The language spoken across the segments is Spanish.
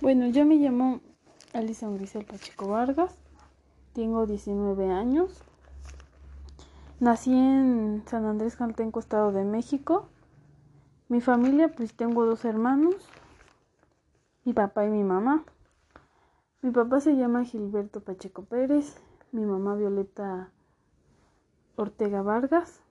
Bueno, yo me llamo Alison Grisel Pacheco Vargas, tengo 19 años, nací en San Andrés Jaltenco, Estado de México. Mi familia, pues tengo dos hermanos, mi papá y mi mamá. Mi papá se llama Gilberto Pacheco Pérez, mi mamá Violeta Ortega Vargas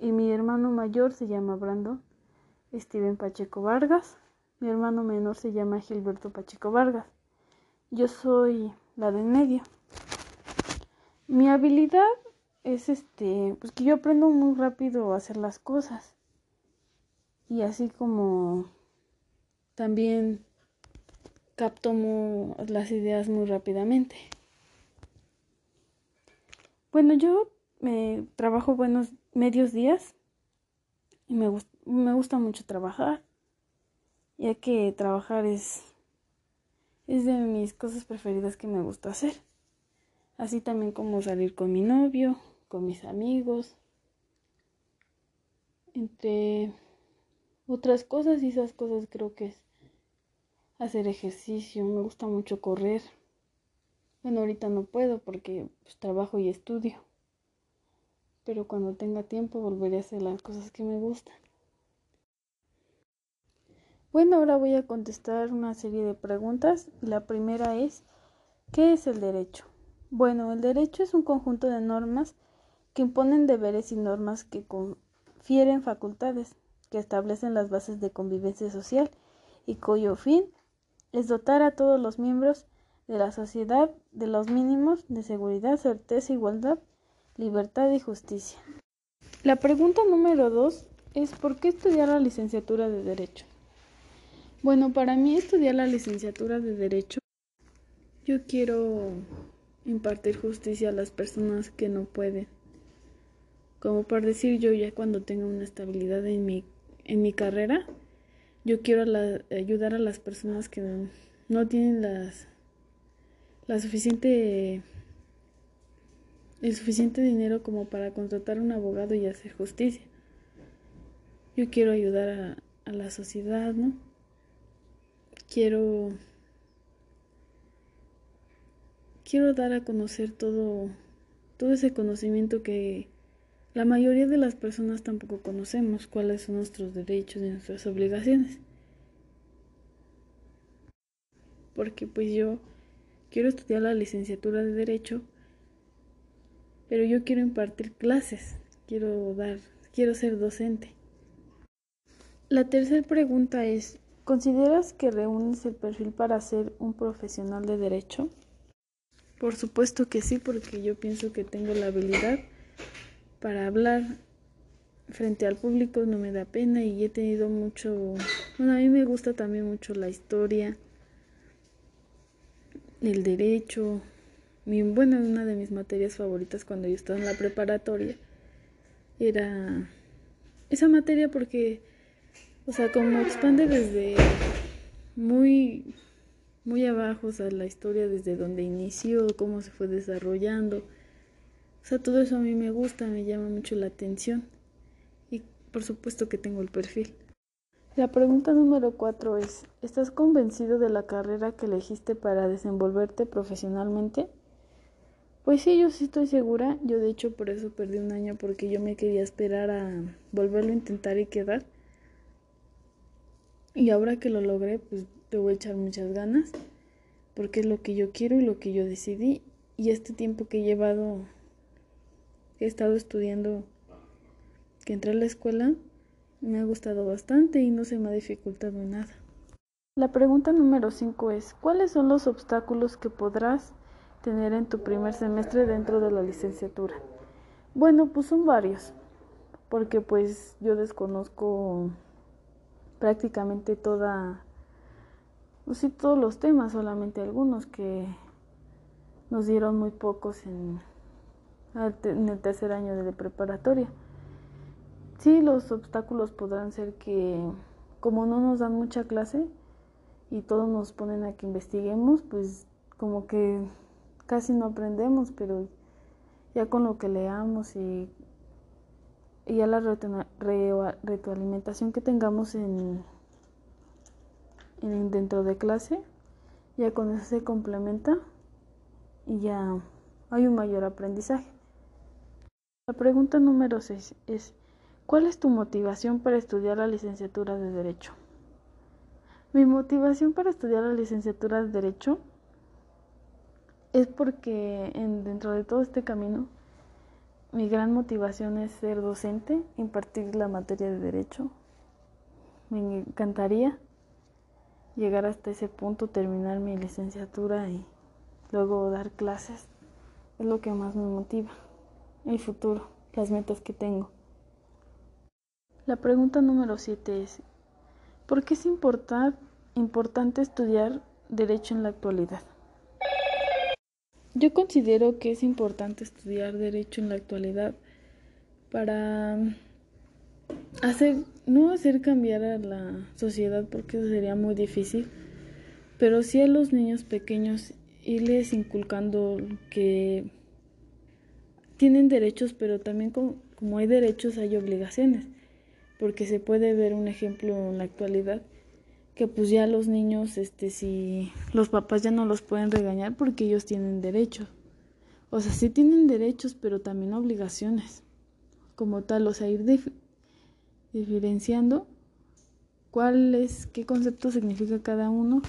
y mi hermano mayor se llama Brandon Steven Pacheco Vargas. Mi hermano menor se llama Gilberto Pacheco Vargas. Yo soy la de en medio. Mi habilidad es este, pues que yo aprendo muy rápido a hacer las cosas. Y así como también capto las ideas muy rápidamente. Bueno, yo me trabajo buenos medios días y me, me gusta mucho trabajar ya que trabajar es, es de mis cosas preferidas que me gusta hacer. Así también como salir con mi novio, con mis amigos, entre otras cosas y esas cosas creo que es hacer ejercicio, me gusta mucho correr. Bueno, ahorita no puedo porque pues, trabajo y estudio, pero cuando tenga tiempo volveré a hacer las cosas que me gustan. Bueno, ahora voy a contestar una serie de preguntas. La primera es, ¿qué es el derecho? Bueno, el derecho es un conjunto de normas que imponen deberes y normas que confieren facultades, que establecen las bases de convivencia social y cuyo fin es dotar a todos los miembros de la sociedad de los mínimos de seguridad, certeza, igualdad, libertad y justicia. La pregunta número dos es ¿por qué estudiar la licenciatura de Derecho? Bueno, para mí estudiar la licenciatura de Derecho, yo quiero impartir justicia a las personas que no pueden. Como por decir yo ya cuando tenga una estabilidad en mi, en mi carrera, yo quiero ayudar a las personas que no tienen las, la suficiente, el suficiente dinero como para contratar un abogado y hacer justicia. Yo quiero ayudar a, a la sociedad, ¿no? Quiero quiero dar a conocer todo todo ese conocimiento que la mayoría de las personas tampoco conocemos cuáles son nuestros derechos y nuestras obligaciones. Porque pues yo quiero estudiar la licenciatura de derecho, pero yo quiero impartir clases, quiero dar, quiero ser docente. La tercera pregunta es, ¿Consideras que reúnes el perfil para ser un profesional de derecho? Por supuesto que sí, porque yo pienso que tengo la habilidad para hablar frente al público, no me da pena y he tenido mucho, bueno, a mí me gusta también mucho la historia, el derecho, mi, bueno, una de mis materias favoritas cuando yo estaba en la preparatoria era esa materia porque o sea, como expande desde muy, muy abajo, o sea, la historia desde donde inició, cómo se fue desarrollando. O sea, todo eso a mí me gusta, me llama mucho la atención. Y por supuesto que tengo el perfil. La pregunta número cuatro es, ¿estás convencido de la carrera que elegiste para desenvolverte profesionalmente? Pues sí, yo sí estoy segura. Yo de hecho por eso perdí un año porque yo me quería esperar a volverlo a intentar y quedar. Y ahora que lo logré, pues te voy a echar muchas ganas, porque es lo que yo quiero y lo que yo decidí. Y este tiempo que he llevado, he estado estudiando, que entré a la escuela, me ha gustado bastante y no se me ha dificultado nada. La pregunta número 5 es, ¿cuáles son los obstáculos que podrás tener en tu primer semestre dentro de la licenciatura? Bueno, pues son varios, porque pues yo desconozco prácticamente toda, pues sí, todos los temas, solamente algunos que nos dieron muy pocos en, en el tercer año de preparatoria. Sí, los obstáculos podrán ser que como no nos dan mucha clase y todos nos ponen a que investiguemos, pues como que casi no aprendemos, pero ya con lo que leamos y y a la retroalimentación que tengamos en, en, dentro de clase, Ya con eso se complementa y ya hay un mayor aprendizaje. La pregunta número 6 es, ¿cuál es tu motivación para estudiar la licenciatura de Derecho? Mi motivación para estudiar la licenciatura de Derecho es porque en, dentro de todo este camino mi gran motivación es ser docente, impartir la materia de Derecho. Me encantaría llegar hasta ese punto, terminar mi licenciatura y luego dar clases. Es lo que más me motiva. El futuro, las metas que tengo. La pregunta número 7 es, ¿por qué es importante estudiar derecho en la actualidad? Yo considero que es importante estudiar derecho en la actualidad para hacer no hacer cambiar a la sociedad porque eso sería muy difícil, pero sí a los niños pequeños irles inculcando que tienen derechos, pero también como, como hay derechos hay obligaciones, porque se puede ver un ejemplo en la actualidad que pues ya los niños, este, si los papás ya no los pueden regañar porque ellos tienen derechos. O sea, sí tienen derechos, pero también obligaciones. Como tal, o sea, ir diferenciando cuál es, qué concepto significa cada uno,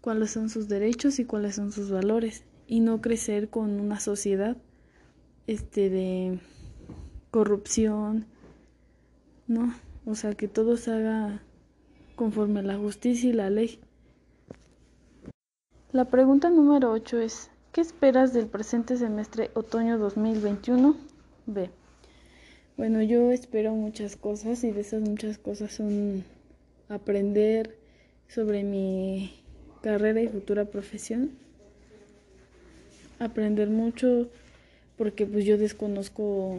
cuáles son sus derechos y cuáles son sus valores. Y no crecer con una sociedad este de corrupción, ¿no? O sea, que todo se conforme a la justicia y la ley. La pregunta número 8 es, ¿qué esperas del presente semestre otoño 2021? B. Bueno, yo espero muchas cosas y de esas muchas cosas son aprender sobre mi carrera y futura profesión. Aprender mucho porque pues yo desconozco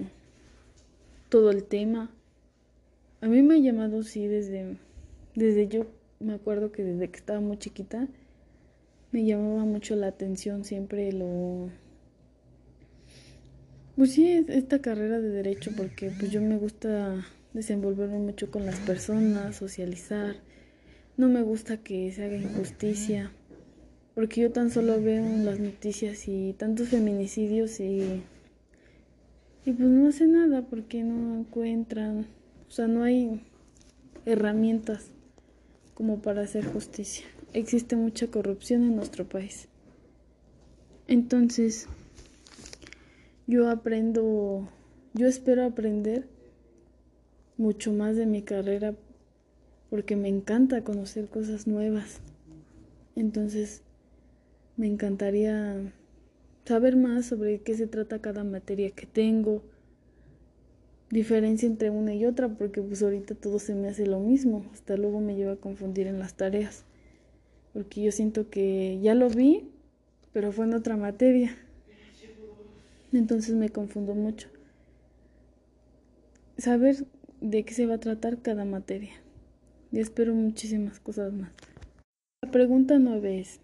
todo el tema. A mí me ha llamado sí desde desde yo me acuerdo que desde que estaba muy chiquita me llamaba mucho la atención siempre lo pues sí esta carrera de derecho porque pues yo me gusta desenvolverme mucho con las personas socializar. No me gusta que se haga injusticia porque yo tan solo veo las noticias y tantos feminicidios y y pues no hace nada porque no encuentran o sea no hay herramientas como para hacer justicia. Existe mucha corrupción en nuestro país. Entonces, yo aprendo, yo espero aprender mucho más de mi carrera porque me encanta conocer cosas nuevas. Entonces, me encantaría saber más sobre qué se trata cada materia que tengo, diferencia entre una y otra porque pues ahorita todo se me hace lo mismo, hasta luego me lleva a confundir en las tareas, porque yo siento que ya lo vi, pero fue en otra materia, entonces me confundo mucho. Saber de qué se va a tratar cada materia y espero muchísimas cosas más. La pregunta nueve es,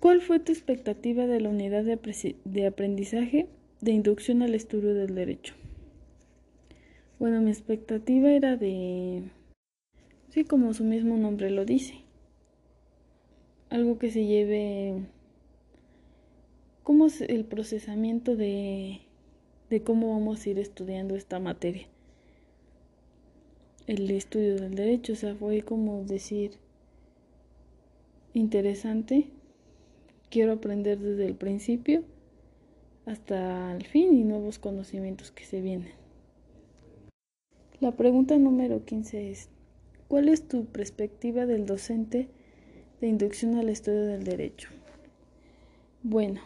¿cuál fue tu expectativa de la unidad de, de aprendizaje de inducción al estudio del derecho? Bueno, mi expectativa era de, sí, como su mismo nombre lo dice, algo que se lleve, cómo es el procesamiento de, de cómo vamos a ir estudiando esta materia. El estudio del derecho, o sea, fue como decir, interesante, quiero aprender desde el principio hasta el fin y nuevos conocimientos que se vienen. La pregunta número 15 es, ¿cuál es tu perspectiva del docente de inducción al estudio del derecho? Bueno,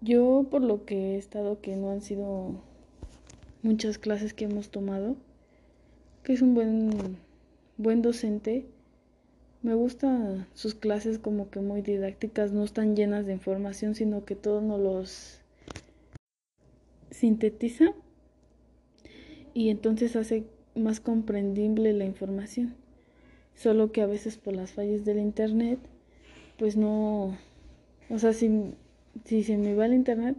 yo por lo que he estado, que no han sido muchas clases que hemos tomado, que es un buen, buen docente, me gustan sus clases como que muy didácticas, no están llenas de información, sino que todo nos los sintetiza y entonces hace más comprendible la información. Solo que a veces por las fallas del internet, pues no, o sea, si, si se me va el internet,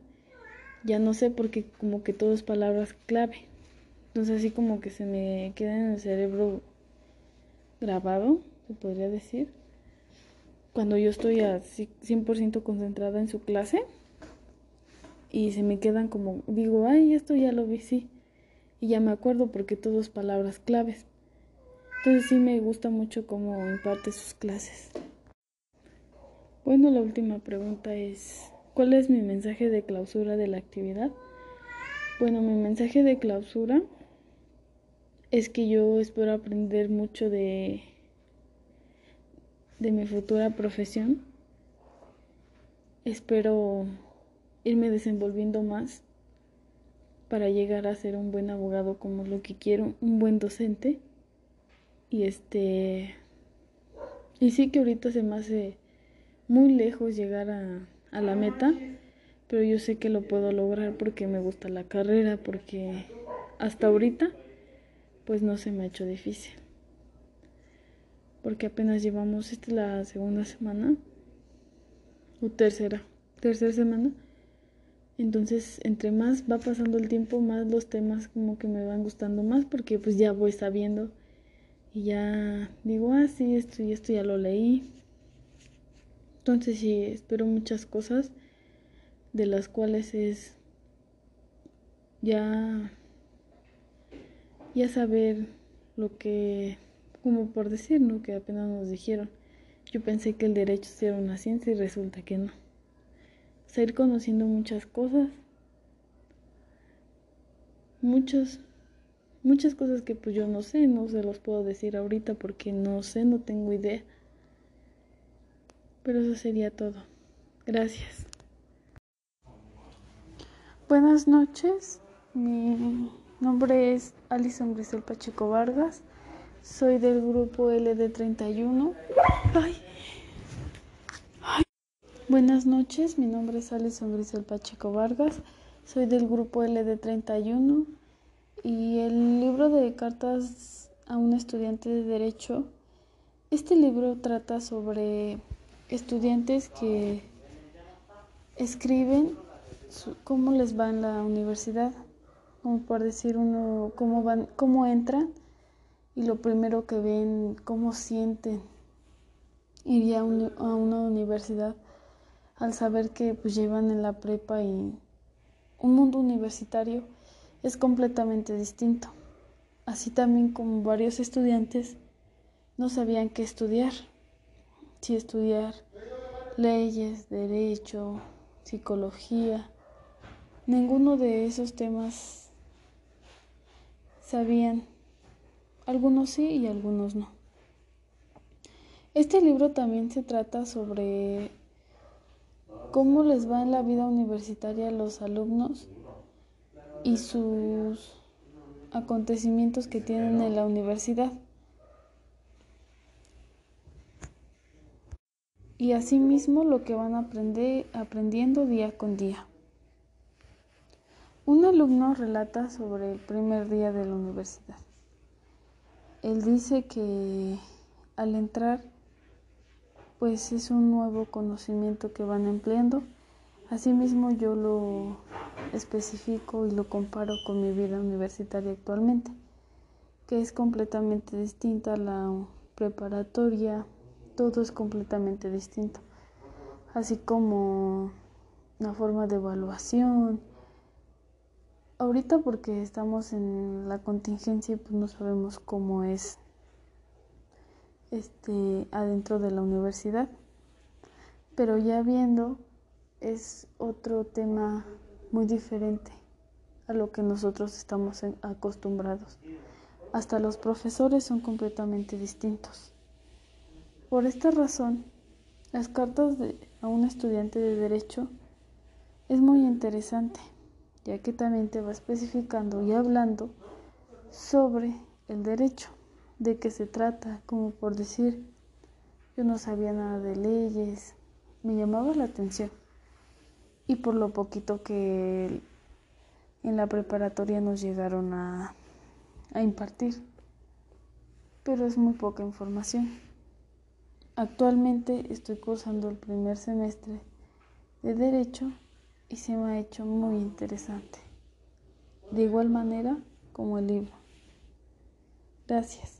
ya no sé porque como que todo es palabras clave. Entonces así como que se me queda en el cerebro grabado, se podría decir. cuando yo estoy a 100% concentrada en su clase y se me quedan como, digo, ay, esto ya lo vi, sí. Y ya me acuerdo porque todo es palabras claves. Entonces sí me gusta mucho cómo imparte sus clases. Bueno, la última pregunta es, ¿cuál es mi mensaje de clausura de la actividad? Bueno, mi mensaje de clausura es que yo espero aprender mucho de, de mi futura profesión. Espero irme desenvolviendo más para llegar a ser un buen abogado como lo que quiero, un buen docente. Y este y sí que ahorita se me hace muy lejos llegar a, la meta, pero yo sé que lo puedo lograr porque me gusta la carrera, porque hasta ahorita pues no se me ha hecho difícil. Porque apenas llevamos, esta es la segunda semana, o tercera, tercera semana. Entonces, entre más va pasando el tiempo, más los temas como que me van gustando más porque pues ya voy sabiendo y ya digo, ah, sí, esto y esto ya lo leí. Entonces, sí, espero muchas cosas de las cuales es ya ya saber lo que, como por decir, ¿no? Que apenas nos dijeron. Yo pensé que el derecho era una ciencia y resulta que no. O sea, ir conociendo muchas cosas, muchas, muchas cosas que pues yo no sé, no se los puedo decir ahorita porque no sé, no tengo idea. Pero eso sería todo. Gracias. Buenas noches. Mi nombre es Alison Grisel Pacheco Vargas. Soy del grupo LD31. Ay. Buenas noches, mi nombre es Alison Grisel Pacheco Vargas. Soy del grupo LD31 y el libro de cartas a un estudiante de derecho. Este libro trata sobre estudiantes que escriben cómo les va en la universidad como por decir uno cómo van, cómo entran y lo primero que ven, cómo sienten ir a, a una universidad al saber que pues llevan en la prepa y un mundo universitario es completamente distinto. Así también como varios estudiantes no sabían qué estudiar, si estudiar leyes, derecho, psicología, ninguno de esos temas sabían. Algunos sí y algunos no. Este libro también se trata sobre cómo les va en la vida universitaria a los alumnos y sus acontecimientos que tienen en la universidad. Y asimismo lo que van aprender, aprendiendo día con día. Un alumno relata sobre el primer día de la universidad. Él dice que al entrar, pues es un nuevo conocimiento que van empleando. Asimismo yo lo especifico y lo comparo con mi vida universitaria actualmente, que es completamente distinta a la preparatoria, todo es completamente distinto, así como la forma de evaluación, ahorita porque estamos en la contingencia y pues no sabemos cómo es este adentro de la universidad. Pero ya viendo es otro tema muy diferente a lo que nosotros estamos acostumbrados. Hasta los profesores son completamente distintos. Por esta razón las cartas de, a un estudiante de derecho es muy interesante ya que también te va especificando y hablando sobre el derecho, de qué se trata, como por decir, yo no sabía nada de leyes, me llamaba la atención. Y por lo poquito que en la preparatoria nos llegaron a, a impartir, pero es muy poca información. Actualmente estoy cursando el primer semestre de Derecho y se me ha hecho muy interesante. De igual manera como el libro. Gracias.